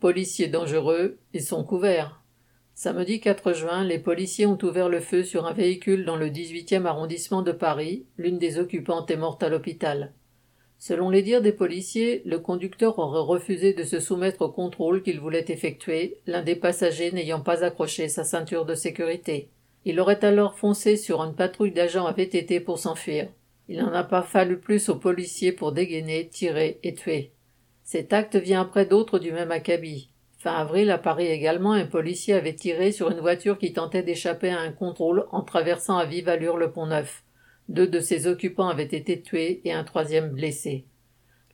Policiers dangereux, ils sont couverts. Samedi 4 juin, les policiers ont ouvert le feu sur un véhicule dans le 18e arrondissement de Paris. L'une des occupantes est morte à l'hôpital. Selon les dires des policiers, le conducteur aurait refusé de se soumettre au contrôle qu'il voulait effectuer, l'un des passagers n'ayant pas accroché sa ceinture de sécurité. Il aurait alors foncé sur une patrouille d'agents à VTT pour s'enfuir. Il n'en a pas fallu plus aux policiers pour dégainer, tirer et tuer. Cet acte vient après d'autres du même acabit. Fin avril, à Paris également, un policier avait tiré sur une voiture qui tentait d'échapper à un contrôle en traversant à vive allure le pont Neuf. Deux de ses occupants avaient été tués et un troisième blessé.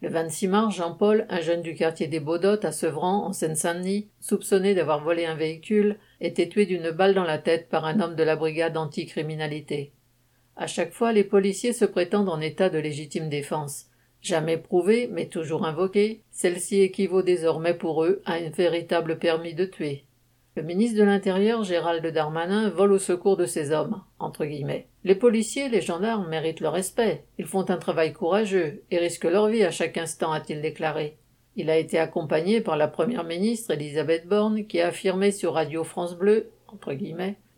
Le 26 mars, Jean-Paul, un jeune du quartier des Baudottes à Sevran, en Seine-Saint-Denis, soupçonné d'avoir volé un véhicule, était tué d'une balle dans la tête par un homme de la brigade anticriminalité. À chaque fois, les policiers se prétendent en état de légitime défense. Jamais prouvée, mais toujours invoquée, celle-ci équivaut désormais pour eux à un véritable permis de tuer. Le ministre de l'Intérieur, Gérald Darmanin, vole au secours de ces hommes. Les policiers, les gendarmes méritent le respect. Ils font un travail courageux et risquent leur vie à chaque instant, a-t-il déclaré. Il a été accompagné par la première ministre Elisabeth Borne qui a affirmé sur Radio France Bleu,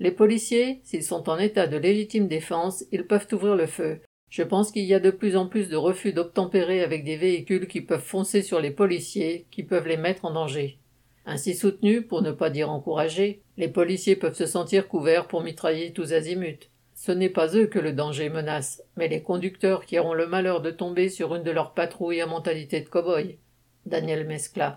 les policiers, s'ils sont en état de légitime défense, ils peuvent ouvrir le feu. Je pense qu'il y a de plus en plus de refus d'obtempérer avec des véhicules qui peuvent foncer sur les policiers, qui peuvent les mettre en danger. Ainsi soutenus, pour ne pas dire encouragés, les policiers peuvent se sentir couverts pour mitrailler tous azimuts. Ce n'est pas eux que le danger menace, mais les conducteurs qui auront le malheur de tomber sur une de leurs patrouilles à mentalité de cow-boy. Daniel Mescla.